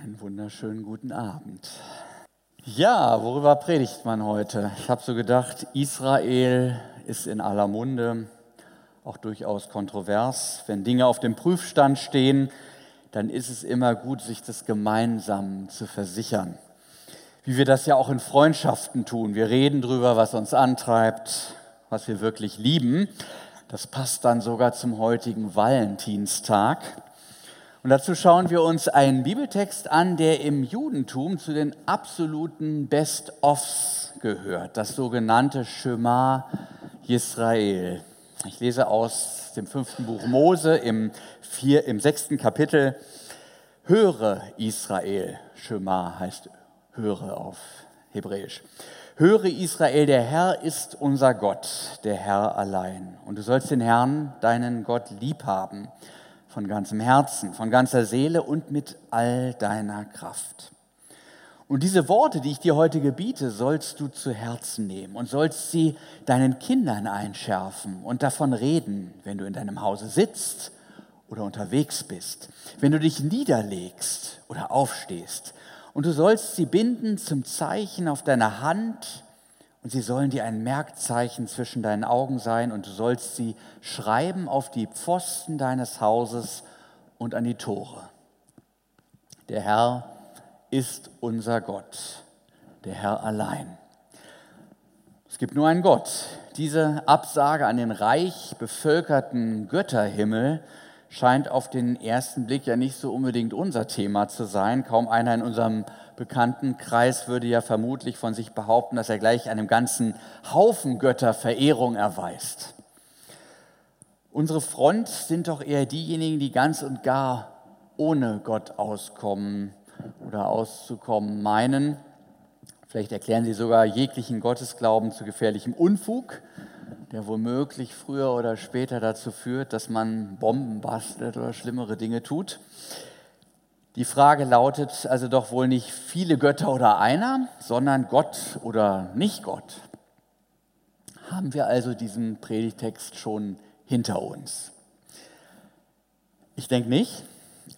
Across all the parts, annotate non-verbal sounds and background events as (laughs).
Einen wunderschönen guten Abend. Ja, worüber predigt man heute? Ich habe so gedacht, Israel ist in aller Munde, auch durchaus kontrovers. Wenn Dinge auf dem Prüfstand stehen, dann ist es immer gut, sich das gemeinsam zu versichern. Wie wir das ja auch in Freundschaften tun. Wir reden darüber, was uns antreibt, was wir wirklich lieben. Das passt dann sogar zum heutigen Valentinstag. Und dazu schauen wir uns einen Bibeltext an, der im Judentum zu den absoluten Best-ofs gehört, das sogenannte Shema Israel. Ich lese aus dem fünften Buch Mose im, vier, im sechsten Kapitel. Höre Israel, Shema heißt höre auf Hebräisch. Höre Israel, der Herr ist unser Gott, der Herr allein. Und du sollst den Herrn, deinen Gott, lieb haben von ganzem Herzen, von ganzer Seele und mit all deiner Kraft. Und diese Worte, die ich dir heute gebiete, sollst du zu Herzen nehmen und sollst sie deinen Kindern einschärfen und davon reden, wenn du in deinem Hause sitzt oder unterwegs bist, wenn du dich niederlegst oder aufstehst. Und du sollst sie binden zum Zeichen auf deiner Hand und sie sollen dir ein Merkzeichen zwischen deinen Augen sein und du sollst sie schreiben auf die Pfosten deines Hauses und an die Tore. Der Herr ist unser Gott, der Herr allein. Es gibt nur einen Gott. Diese Absage an den reich bevölkerten Götterhimmel scheint auf den ersten Blick ja nicht so unbedingt unser Thema zu sein. Kaum einer in unserem Bekanntenkreis würde ja vermutlich von sich behaupten, dass er gleich einem ganzen Haufen Götter Verehrung erweist. Unsere Front sind doch eher diejenigen, die ganz und gar ohne Gott auskommen oder auszukommen meinen. Vielleicht erklären sie sogar jeglichen Gottesglauben zu gefährlichem Unfug der womöglich früher oder später dazu führt, dass man Bomben bastelt oder schlimmere Dinge tut. Die Frage lautet also doch wohl nicht viele Götter oder einer, sondern Gott oder nicht Gott. Haben wir also diesen Predigtext schon hinter uns? Ich denke nicht.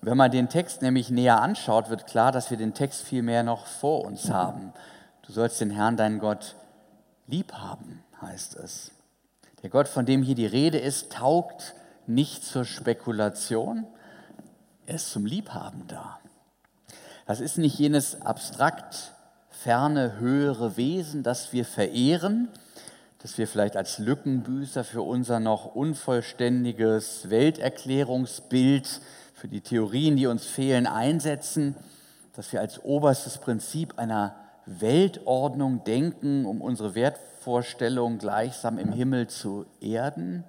Wenn man den Text nämlich näher anschaut, wird klar, dass wir den Text vielmehr noch vor uns haben. Du sollst den Herrn, deinen Gott, lieb haben, heißt es. Der Gott, von dem hier die Rede ist, taugt nicht zur Spekulation, er ist zum Liebhaben da. Das ist nicht jenes abstrakt ferne, höhere Wesen, das wir verehren, das wir vielleicht als Lückenbüßer für unser noch unvollständiges Welterklärungsbild, für die Theorien, die uns fehlen, einsetzen, dass wir als oberstes Prinzip einer Weltordnung denken, um unsere Wertvorstellungen gleichsam im Himmel zu erden.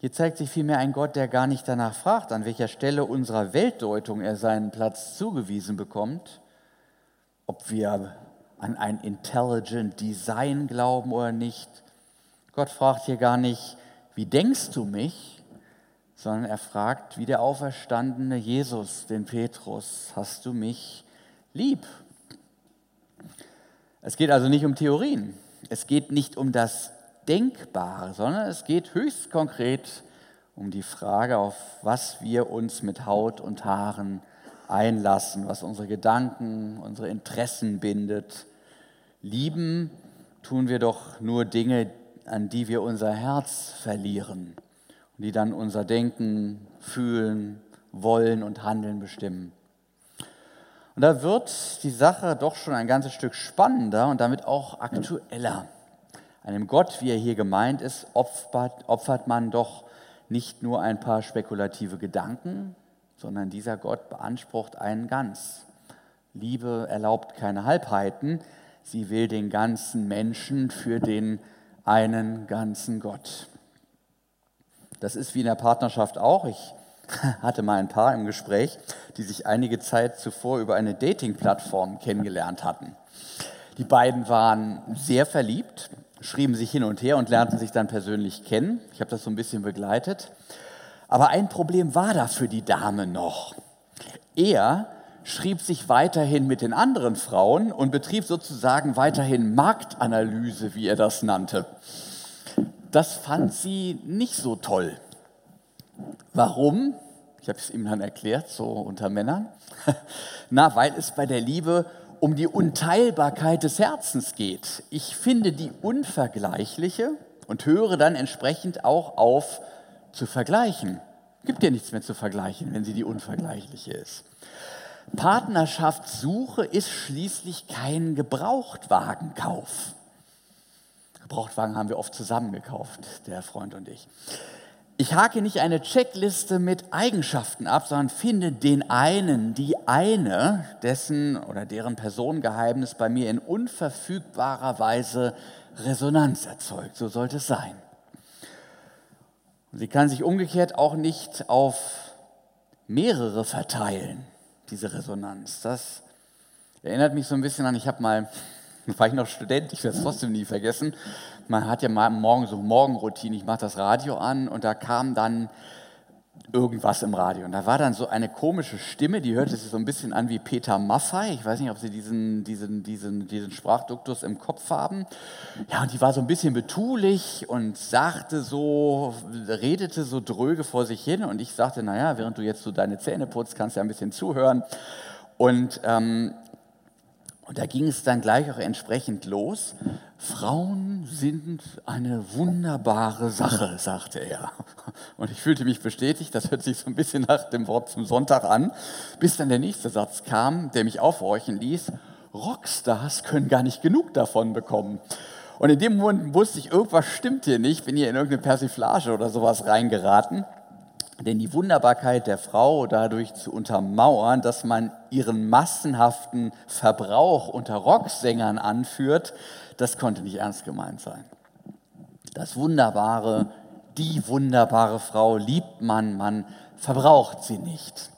Hier zeigt sich vielmehr ein Gott, der gar nicht danach fragt, an welcher Stelle unserer Weltdeutung er seinen Platz zugewiesen bekommt, ob wir an ein Intelligent Design glauben oder nicht. Gott fragt hier gar nicht, wie denkst du mich, sondern er fragt, wie der auferstandene Jesus, den Petrus, hast du mich lieb? Es geht also nicht um Theorien. Es geht nicht um das Denkbare, sondern es geht höchst konkret um die Frage, auf was wir uns mit Haut und Haaren einlassen, was unsere Gedanken, unsere Interessen bindet. Lieben tun wir doch nur Dinge, an die wir unser Herz verlieren und die dann unser Denken, Fühlen, Wollen und Handeln bestimmen. Und da wird die Sache doch schon ein ganzes Stück spannender und damit auch aktueller. Einem Gott, wie er hier gemeint ist, opfert, opfert man doch nicht nur ein paar spekulative Gedanken, sondern dieser Gott beansprucht einen Ganz. Liebe erlaubt keine Halbheiten, sie will den ganzen Menschen für den einen ganzen Gott. Das ist wie in der Partnerschaft auch. Ich (laughs) hatte mal ein Paar im Gespräch, die sich einige Zeit zuvor über eine Dating-Plattform kennengelernt hatten. Die beiden waren sehr verliebt, schrieben sich hin und her und lernten sich dann persönlich kennen. Ich habe das so ein bisschen begleitet. Aber ein Problem war da für die Dame noch. Er schrieb sich weiterhin mit den anderen Frauen und betrieb sozusagen weiterhin Marktanalyse, wie er das nannte. Das fand sie nicht so toll. Warum? Ich habe es ihm dann erklärt, so unter Männern. (laughs) Na, weil es bei der Liebe um die Unteilbarkeit des Herzens geht. Ich finde die unvergleichliche und höre dann entsprechend auch auf zu vergleichen. Gibt ja nichts mehr zu vergleichen, wenn sie die unvergleichliche ist. Partnerschaftssuche ist schließlich kein Gebrauchtwagenkauf. Gebrauchtwagen haben wir oft zusammen gekauft, der Freund und ich. Ich hake nicht eine Checkliste mit Eigenschaften ab, sondern finde den einen, die eine, dessen oder deren Personengeheimnis bei mir in unverfügbarer Weise Resonanz erzeugt. So sollte es sein. Sie kann sich umgekehrt auch nicht auf mehrere verteilen, diese Resonanz. Das erinnert mich so ein bisschen an, ich habe mal, (laughs) war ich noch Student, ich werde es trotzdem nie vergessen, man hat ja mal morgen so Morgenroutine, ich mache das Radio an und da kam dann irgendwas im Radio. Und da war dann so eine komische Stimme, die hörte sich so ein bisschen an wie Peter Maffei. Ich weiß nicht, ob Sie diesen, diesen, diesen, diesen Sprachduktus im Kopf haben. Ja, und die war so ein bisschen betulich und sagte so, redete so dröge vor sich hin. Und ich sagte, naja, während du jetzt so deine Zähne putzt, kannst du ja ein bisschen zuhören. Und ähm, und da ging es dann gleich auch entsprechend los. Frauen sind eine wunderbare Sache, sagte er. Und ich fühlte mich bestätigt, das hört sich so ein bisschen nach dem Wort zum Sonntag an, bis dann der nächste Satz kam, der mich aufhorchen ließ. Rockstars können gar nicht genug davon bekommen. Und in dem Moment wusste ich, irgendwas stimmt hier nicht, bin hier in irgendeine Persiflage oder sowas reingeraten. Denn die Wunderbarkeit der Frau dadurch zu untermauern, dass man ihren massenhaften Verbrauch unter Rocksängern anführt, das konnte nicht ernst gemeint sein. Das Wunderbare, die wunderbare Frau liebt man, man verbraucht sie nicht.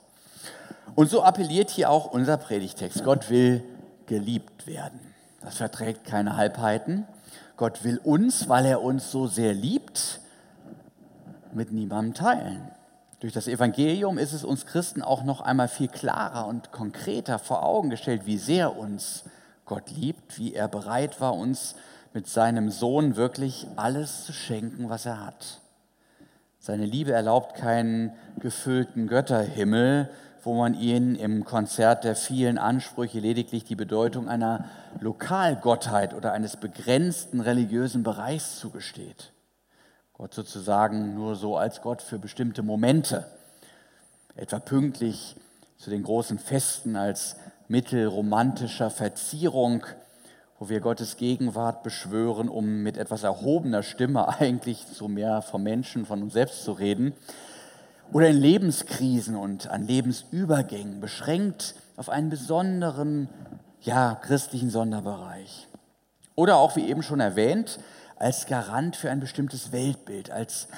Und so appelliert hier auch unser Predigtext. Gott will geliebt werden. Das verträgt keine Halbheiten. Gott will uns, weil er uns so sehr liebt, mit niemandem teilen. Durch das Evangelium ist es uns Christen auch noch einmal viel klarer und konkreter vor Augen gestellt, wie sehr uns Gott liebt, wie er bereit war, uns mit seinem Sohn wirklich alles zu schenken, was er hat. Seine Liebe erlaubt keinen gefüllten Götterhimmel, wo man ihnen im Konzert der vielen Ansprüche lediglich die Bedeutung einer Lokalgottheit oder eines begrenzten religiösen Bereichs zugesteht. Gott sozusagen nur so als Gott für bestimmte Momente, etwa pünktlich zu den großen Festen als Mittel romantischer Verzierung, wo wir Gottes Gegenwart beschwören, um mit etwas erhobener Stimme (laughs) eigentlich so mehr vom Menschen, von uns selbst zu reden, oder in Lebenskrisen und an Lebensübergängen, beschränkt auf einen besonderen, ja, christlichen Sonderbereich. Oder auch, wie eben schon erwähnt, als Garant für ein bestimmtes Weltbild, als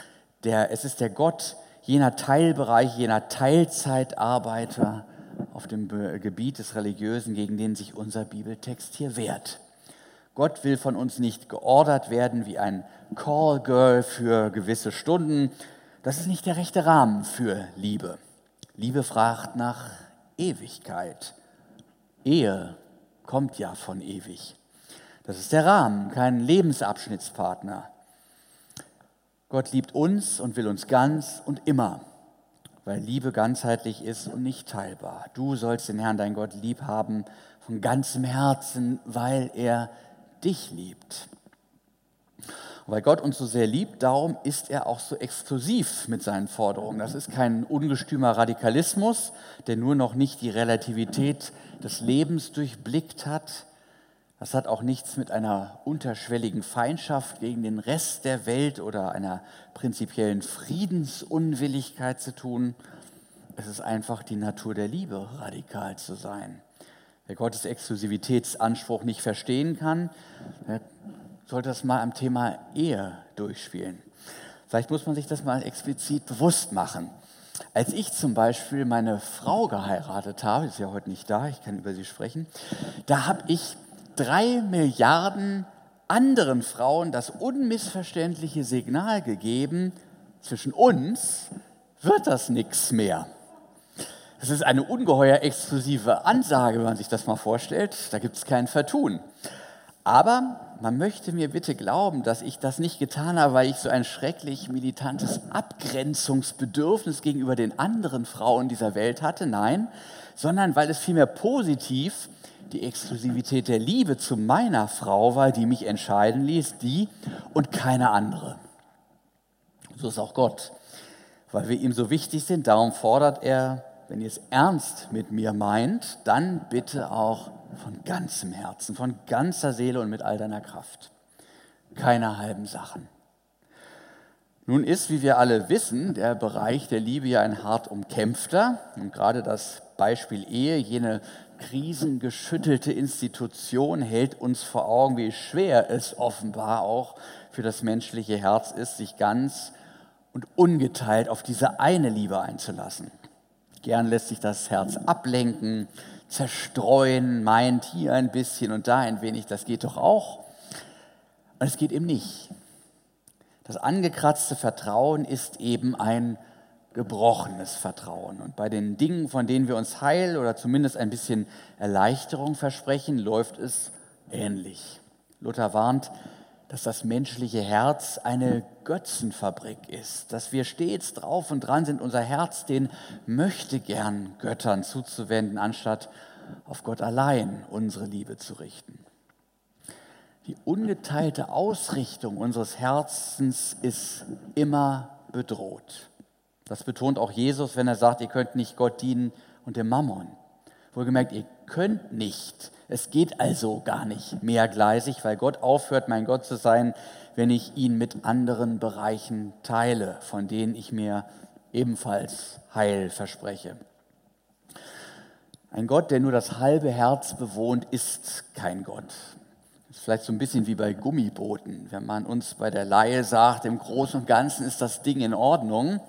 der, es ist der Gott jener Teilbereiche, jener Teilzeitarbeiter auf dem Gebiet des Religiösen, gegen den sich unser Bibeltext hier wehrt. Gott will von uns nicht geordert werden wie ein Call Girl für gewisse Stunden. Das ist nicht der rechte Rahmen für Liebe. Liebe fragt nach Ewigkeit. Ehe kommt ja von ewig. Das ist der Rahmen, kein Lebensabschnittspartner. Gott liebt uns und will uns ganz und immer, weil Liebe ganzheitlich ist und nicht teilbar. Du sollst den Herrn, dein Gott, lieb haben von ganzem Herzen, weil er dich liebt. Weil Gott uns so sehr liebt, darum ist er auch so exklusiv mit seinen Forderungen. Das ist kein ungestümer Radikalismus, der nur noch nicht die Relativität des Lebens durchblickt hat, das hat auch nichts mit einer unterschwelligen Feindschaft gegen den Rest der Welt oder einer prinzipiellen Friedensunwilligkeit zu tun. Es ist einfach die Natur der Liebe, radikal zu sein. Wer Gottes Exklusivitätsanspruch nicht verstehen kann, sollte das mal am Thema Ehe durchspielen. Vielleicht muss man sich das mal explizit bewusst machen. Als ich zum Beispiel meine Frau geheiratet habe, ist ja heute nicht da, ich kann über sie sprechen, da habe ich drei Milliarden anderen Frauen das unmissverständliche Signal gegeben, zwischen uns wird das nichts mehr. Das ist eine ungeheuer exklusive Ansage, wenn man sich das mal vorstellt. Da gibt es kein Vertun. Aber man möchte mir bitte glauben, dass ich das nicht getan habe, weil ich so ein schrecklich militantes Abgrenzungsbedürfnis gegenüber den anderen Frauen dieser Welt hatte. Nein, sondern weil es vielmehr positiv die Exklusivität der Liebe zu meiner Frau war, die mich entscheiden ließ, die und keine andere. So ist auch Gott, weil wir ihm so wichtig sind. Darum fordert er, wenn ihr es ernst mit mir meint, dann bitte auch von ganzem Herzen, von ganzer Seele und mit all deiner Kraft. Keine halben Sachen. Nun ist, wie wir alle wissen, der Bereich der Liebe ja ein hart umkämpfter. Und gerade das Beispiel Ehe, jene krisengeschüttelte Institution, hält uns vor Augen, wie schwer es offenbar auch für das menschliche Herz ist, sich ganz und ungeteilt auf diese eine Liebe einzulassen. Gern lässt sich das Herz ablenken, zerstreuen, meint hier ein bisschen und da ein wenig, das geht doch auch. Und es geht eben nicht. Das angekratzte Vertrauen ist eben ein gebrochenes Vertrauen. Und bei den Dingen, von denen wir uns Heil oder zumindest ein bisschen Erleichterung versprechen, läuft es ähnlich. Luther warnt, dass das menschliche Herz eine Götzenfabrik ist, dass wir stets drauf und dran sind, unser Herz den möchte gern Göttern zuzuwenden, anstatt auf Gott allein unsere Liebe zu richten. Die ungeteilte Ausrichtung unseres Herzens ist immer bedroht. Das betont auch Jesus, wenn er sagt, ihr könnt nicht Gott dienen und dem Mammon. Wohlgemerkt, ihr könnt nicht. Es geht also gar nicht mehrgleisig, weil Gott aufhört, mein Gott zu sein, wenn ich ihn mit anderen Bereichen teile, von denen ich mir ebenfalls Heil verspreche. Ein Gott, der nur das halbe Herz bewohnt, ist kein Gott. Das ist vielleicht so ein bisschen wie bei Gummibooten. Wenn man uns bei der Laie sagt, im Großen und Ganzen ist das Ding in Ordnung,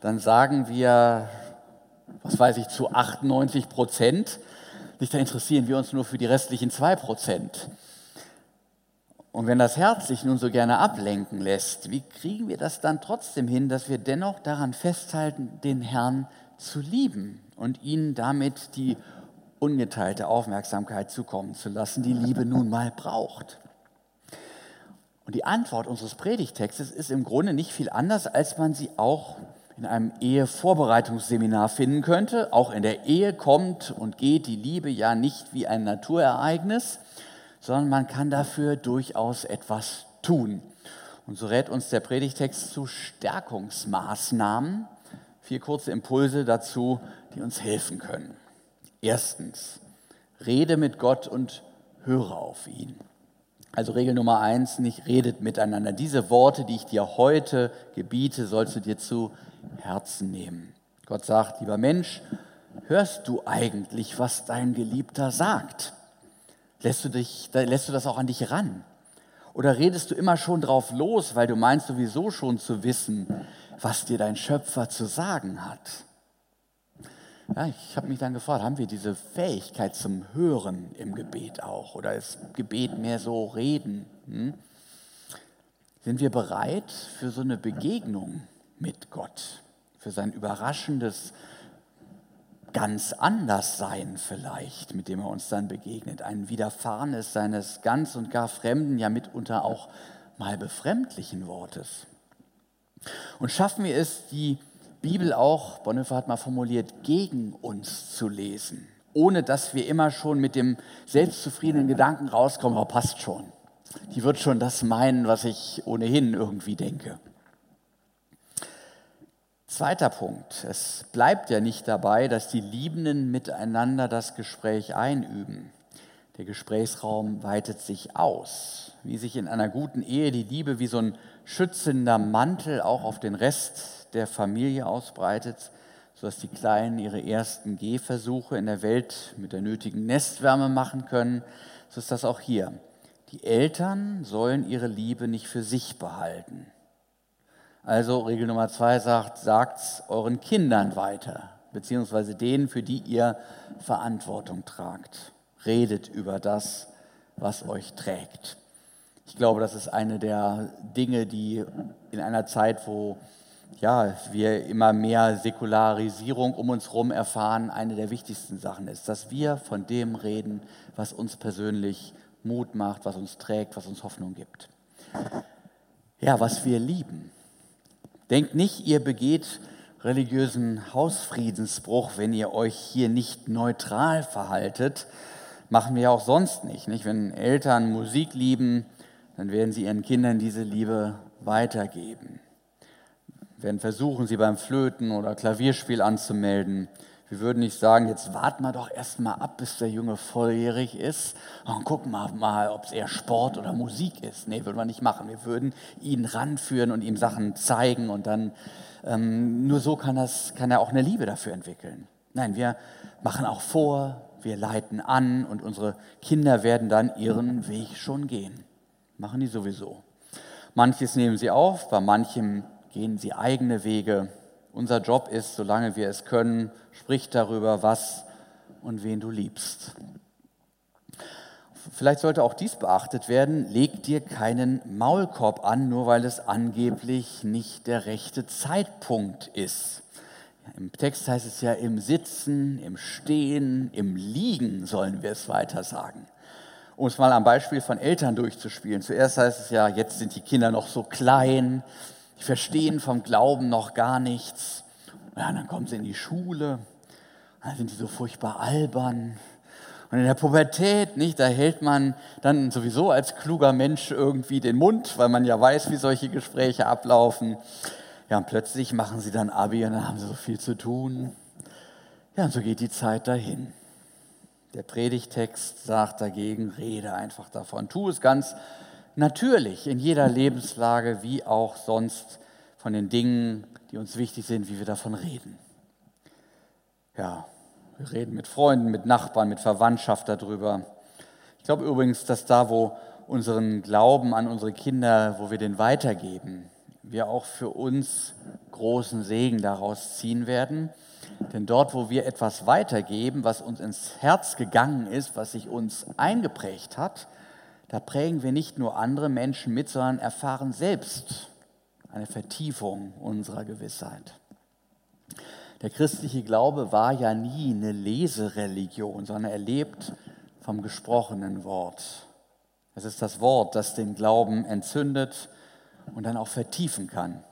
dann sagen wir, was weiß ich, zu 98 Prozent, nicht da interessieren wir uns nur für die restlichen zwei Prozent. Und wenn das Herz sich nun so gerne ablenken lässt, wie kriegen wir das dann trotzdem hin, dass wir dennoch daran festhalten, den Herrn zu lieben und ihnen damit die ungeteilte Aufmerksamkeit zukommen zu lassen, die Liebe nun mal braucht? Und die Antwort unseres Predigtextes ist im Grunde nicht viel anders, als man sie auch in einem Ehevorbereitungsseminar finden könnte. Auch in der Ehe kommt und geht die Liebe ja nicht wie ein Naturereignis, sondern man kann dafür durchaus etwas tun. Und so rät uns der Predigtext zu Stärkungsmaßnahmen. Vier kurze Impulse dazu, die uns helfen können. Erstens, rede mit Gott und höre auf ihn. Also Regel Nummer eins, nicht redet miteinander. Diese Worte, die ich dir heute gebiete, sollst du dir zu Herzen nehmen. Gott sagt, lieber Mensch, hörst du eigentlich, was dein Geliebter sagt? Lässt du, dich, lässt du das auch an dich ran? Oder redest du immer schon drauf los, weil du meinst sowieso schon zu wissen, was dir dein Schöpfer zu sagen hat? Ja, ich habe mich dann gefragt, haben wir diese Fähigkeit zum Hören im Gebet auch? Oder ist Gebet mehr so Reden? Hm? Sind wir bereit für so eine Begegnung mit Gott? für sein überraschendes ganz anders sein vielleicht, mit dem er uns dann begegnet, ein Widerfahrenes seines ganz und gar fremden, ja mitunter auch mal befremdlichen Wortes. Und schaffen wir es, die Bibel auch, Bonhoeffer hat mal formuliert, gegen uns zu lesen, ohne dass wir immer schon mit dem selbstzufriedenen Gedanken rauskommen, oh, passt schon. Die wird schon das meinen, was ich ohnehin irgendwie denke. Zweiter Punkt. Es bleibt ja nicht dabei, dass die Liebenden miteinander das Gespräch einüben. Der Gesprächsraum weitet sich aus. Wie sich in einer guten Ehe die Liebe wie so ein schützender Mantel auch auf den Rest der Familie ausbreitet, sodass die Kleinen ihre ersten Gehversuche in der Welt mit der nötigen Nestwärme machen können, so ist das auch hier. Die Eltern sollen ihre Liebe nicht für sich behalten. Also Regel Nummer zwei sagt, sagt es euren Kindern weiter, beziehungsweise denen, für die ihr Verantwortung tragt. Redet über das, was euch trägt. Ich glaube, das ist eine der Dinge, die in einer Zeit, wo ja, wir immer mehr Säkularisierung um uns herum erfahren, eine der wichtigsten Sachen ist, dass wir von dem reden, was uns persönlich Mut macht, was uns trägt, was uns Hoffnung gibt. Ja, was wir lieben. Denkt nicht, ihr begeht religiösen Hausfriedensbruch, wenn ihr euch hier nicht neutral verhaltet. Machen wir auch sonst nicht, nicht. Wenn Eltern Musik lieben, dann werden sie ihren Kindern diese Liebe weitergeben. Werden versuchen, sie beim Flöten oder Klavierspiel anzumelden. Wir würden nicht sagen, jetzt warten wir doch erst mal ab, bis der Junge volljährig ist und gucken wir mal, ob es eher Sport oder Musik ist. Nee, würden wir nicht machen. Wir würden ihn ranführen und ihm Sachen zeigen und dann ähm, nur so kann, das, kann er auch eine Liebe dafür entwickeln. Nein, wir machen auch vor, wir leiten an und unsere Kinder werden dann ihren Weg schon gehen. Machen die sowieso. Manches nehmen sie auf, bei manchem gehen sie eigene Wege. Unser Job ist, solange wir es können, sprich darüber, was und wen du liebst. Vielleicht sollte auch dies beachtet werden, leg dir keinen Maulkorb an, nur weil es angeblich nicht der rechte Zeitpunkt ist. Im Text heißt es ja im Sitzen, im Stehen, im Liegen sollen wir es weiter sagen. Um es mal am Beispiel von Eltern durchzuspielen. Zuerst heißt es ja, jetzt sind die Kinder noch so klein, die verstehen vom Glauben noch gar nichts. Ja, dann kommen sie in die Schule, dann sind die so furchtbar albern. Und in der Pubertät, nicht, da hält man dann sowieso als kluger Mensch irgendwie den Mund, weil man ja weiß, wie solche Gespräche ablaufen. Ja, und plötzlich machen sie dann Abi und dann haben sie so viel zu tun. Ja, und so geht die Zeit dahin. Der Predigtext sagt dagegen, rede einfach davon. Tu es ganz natürlich in jeder Lebenslage, wie auch sonst von den Dingen, die uns wichtig sind, wie wir davon reden. Ja, wir reden mit Freunden, mit Nachbarn, mit Verwandtschaft darüber. Ich glaube übrigens, dass da, wo unseren Glauben an unsere Kinder, wo wir den weitergeben, wir auch für uns großen Segen daraus ziehen werden. Denn dort, wo wir etwas weitergeben, was uns ins Herz gegangen ist, was sich uns eingeprägt hat, da prägen wir nicht nur andere Menschen mit, sondern erfahren selbst eine Vertiefung unserer Gewissheit. Der christliche Glaube war ja nie eine Lesereligion, sondern er lebt vom gesprochenen Wort. Es ist das Wort, das den Glauben entzündet und dann auch vertiefen kann.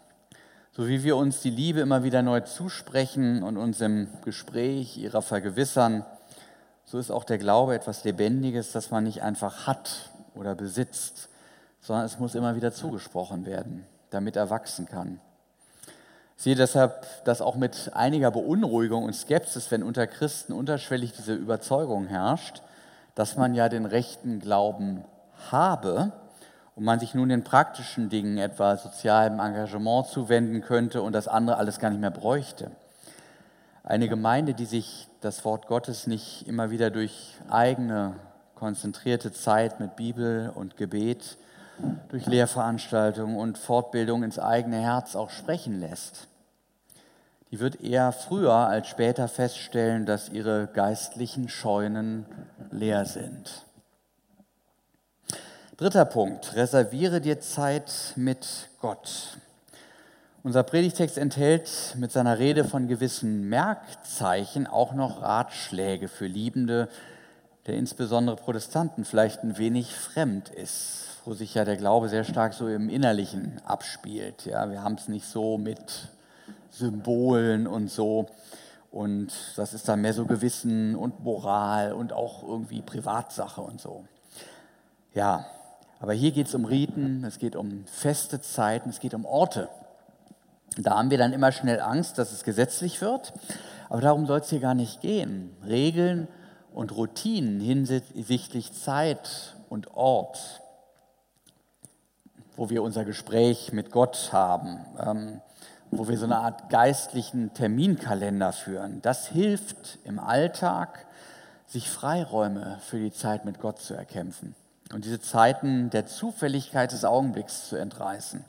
So wie wir uns die Liebe immer wieder neu zusprechen und uns im Gespräch ihrer vergewissern, so ist auch der Glaube etwas Lebendiges, das man nicht einfach hat oder besitzt, sondern es muss immer wieder zugesprochen werden, damit er wachsen kann. Ich sehe deshalb das auch mit einiger Beunruhigung und Skepsis, wenn unter Christen unterschwellig diese Überzeugung herrscht, dass man ja den rechten Glauben habe und man sich nun den praktischen Dingen, etwa sozialem Engagement, zuwenden könnte und das andere alles gar nicht mehr bräuchte. Eine Gemeinde, die sich das Wort Gottes nicht immer wieder durch eigene konzentrierte Zeit mit Bibel und Gebet, durch Lehrveranstaltungen und Fortbildung ins eigene Herz auch sprechen lässt. Die wird eher früher als später feststellen, dass ihre geistlichen Scheunen leer sind. Dritter Punkt, reserviere dir Zeit mit Gott. Unser Predigtext enthält mit seiner Rede von gewissen Merkzeichen auch noch Ratschläge für Liebende, der insbesondere Protestanten vielleicht ein wenig fremd ist, wo sich ja der Glaube sehr stark so im Innerlichen abspielt. Ja, wir haben es nicht so mit Symbolen und so. Und das ist dann mehr so Gewissen und Moral und auch irgendwie Privatsache und so. Ja, aber hier geht es um Riten, es geht um feste Zeiten, es geht um Orte. Da haben wir dann immer schnell Angst, dass es gesetzlich wird. Aber darum soll es hier gar nicht gehen. Regeln und Routinen hinsichtlich Zeit und Ort, wo wir unser Gespräch mit Gott haben, ähm, wo wir so eine Art geistlichen Terminkalender führen, das hilft im Alltag, sich Freiräume für die Zeit mit Gott zu erkämpfen und diese Zeiten der Zufälligkeit des Augenblicks zu entreißen.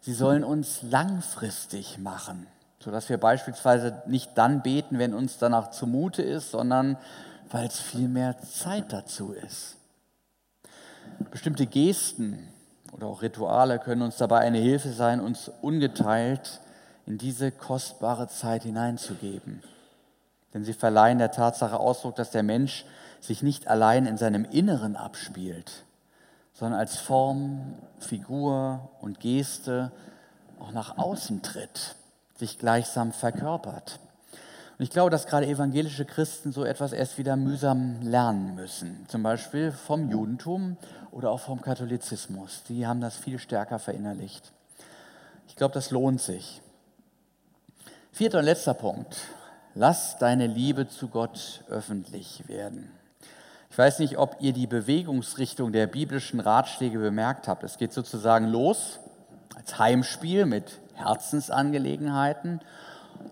Sie sollen uns langfristig machen sodass wir beispielsweise nicht dann beten, wenn uns danach zumute ist, sondern weil es viel mehr Zeit dazu ist. Bestimmte Gesten oder auch Rituale können uns dabei eine Hilfe sein, uns ungeteilt in diese kostbare Zeit hineinzugeben. Denn sie verleihen der Tatsache Ausdruck, dass der Mensch sich nicht allein in seinem Inneren abspielt, sondern als Form, Figur und Geste auch nach außen tritt, sich gleichsam verkörpert. Und ich glaube, dass gerade evangelische Christen so etwas erst wieder mühsam lernen müssen. Zum Beispiel vom Judentum oder auch vom Katholizismus. Die haben das viel stärker verinnerlicht. Ich glaube, das lohnt sich. Vierter und letzter Punkt. Lass deine Liebe zu Gott öffentlich werden. Ich weiß nicht, ob ihr die Bewegungsrichtung der biblischen Ratschläge bemerkt habt. Es geht sozusagen los als Heimspiel mit Herzensangelegenheiten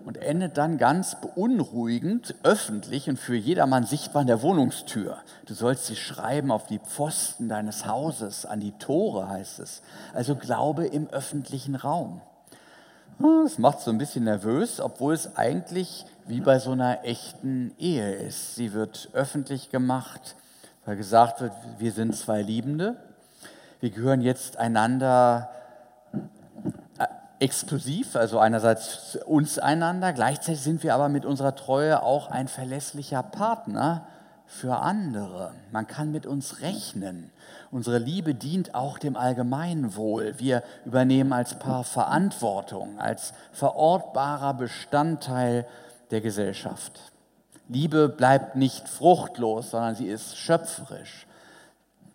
und endet dann ganz beunruhigend, öffentlich und für jedermann sichtbar an der Wohnungstür. Du sollst sie schreiben auf die Pfosten deines Hauses, an die Tore heißt es. Also Glaube im öffentlichen Raum. Das macht so ein bisschen nervös, obwohl es eigentlich wie bei so einer echten Ehe ist. Sie wird öffentlich gemacht, weil gesagt wird, wir sind zwei Liebende. Wir gehören jetzt einander exklusiv, also einerseits uns einander, gleichzeitig sind wir aber mit unserer Treue auch ein verlässlicher Partner für andere. Man kann mit uns rechnen. Unsere Liebe dient auch dem Allgemeinwohl. Wir übernehmen als Paar Verantwortung, als verortbarer Bestandteil der Gesellschaft. Liebe bleibt nicht fruchtlos, sondern sie ist schöpferisch.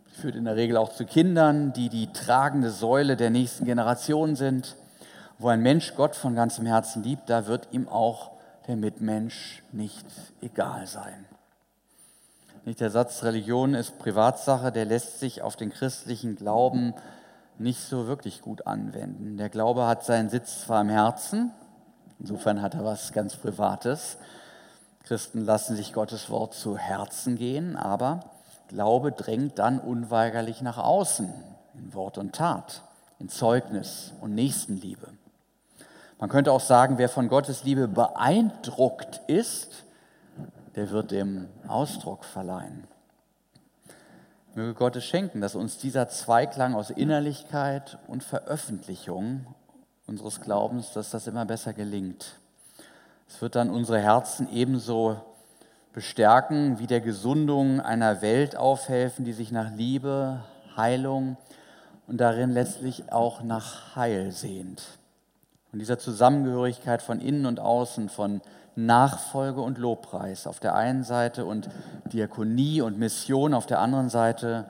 Sie führt in der Regel auch zu Kindern, die die tragende Säule der nächsten Generation sind. Wo ein Mensch Gott von ganzem Herzen liebt, da wird ihm auch der Mitmensch nicht egal sein. Nicht der Satz, Religion ist Privatsache, der lässt sich auf den christlichen Glauben nicht so wirklich gut anwenden. Der Glaube hat seinen Sitz zwar im Herzen, insofern hat er was ganz Privates. Christen lassen sich Gottes Wort zu Herzen gehen, aber Glaube drängt dann unweigerlich nach außen, in Wort und Tat, in Zeugnis und Nächstenliebe. Man könnte auch sagen, wer von Gottes Liebe beeindruckt ist, der wird dem Ausdruck verleihen. Möge Gott es schenken, dass uns dieser Zweiklang aus Innerlichkeit und Veröffentlichung unseres Glaubens, dass das immer besser gelingt. Es wird dann unsere Herzen ebenso bestärken, wie der Gesundung einer Welt aufhelfen, die sich nach Liebe, Heilung und darin letztlich auch nach Heil sehnt. Und dieser Zusammengehörigkeit von innen und außen, von Nachfolge und Lobpreis auf der einen Seite und Diakonie und Mission auf der anderen Seite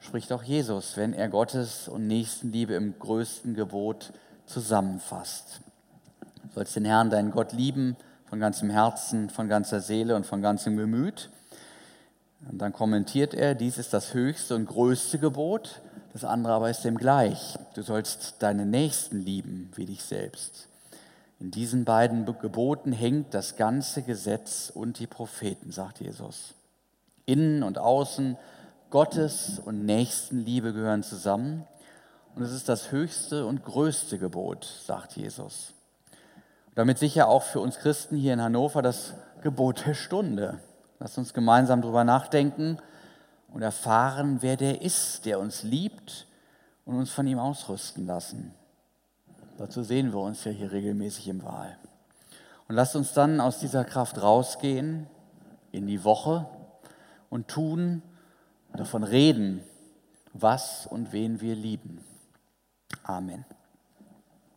spricht auch Jesus, wenn er Gottes und Nächstenliebe im größten Gebot zusammenfasst. Du sollst den Herrn, deinen Gott lieben, von ganzem Herzen, von ganzer Seele und von ganzem Gemüt. Und dann kommentiert er, dies ist das höchste und größte Gebot. Das andere aber ist dem gleich. Du sollst deine Nächsten lieben wie dich selbst. In diesen beiden Geboten hängt das ganze Gesetz und die Propheten, sagt Jesus. Innen und außen, Gottes und Nächstenliebe gehören zusammen. Und es ist das höchste und größte Gebot, sagt Jesus. Damit sicher auch für uns Christen hier in Hannover das Gebot der Stunde. Lasst uns gemeinsam darüber nachdenken und erfahren, wer der ist, der uns liebt und uns von ihm ausrüsten lassen. Dazu sehen wir uns ja hier regelmäßig im Wahl. Und lasst uns dann aus dieser Kraft rausgehen in die Woche und tun, davon reden, was und wen wir lieben. Amen.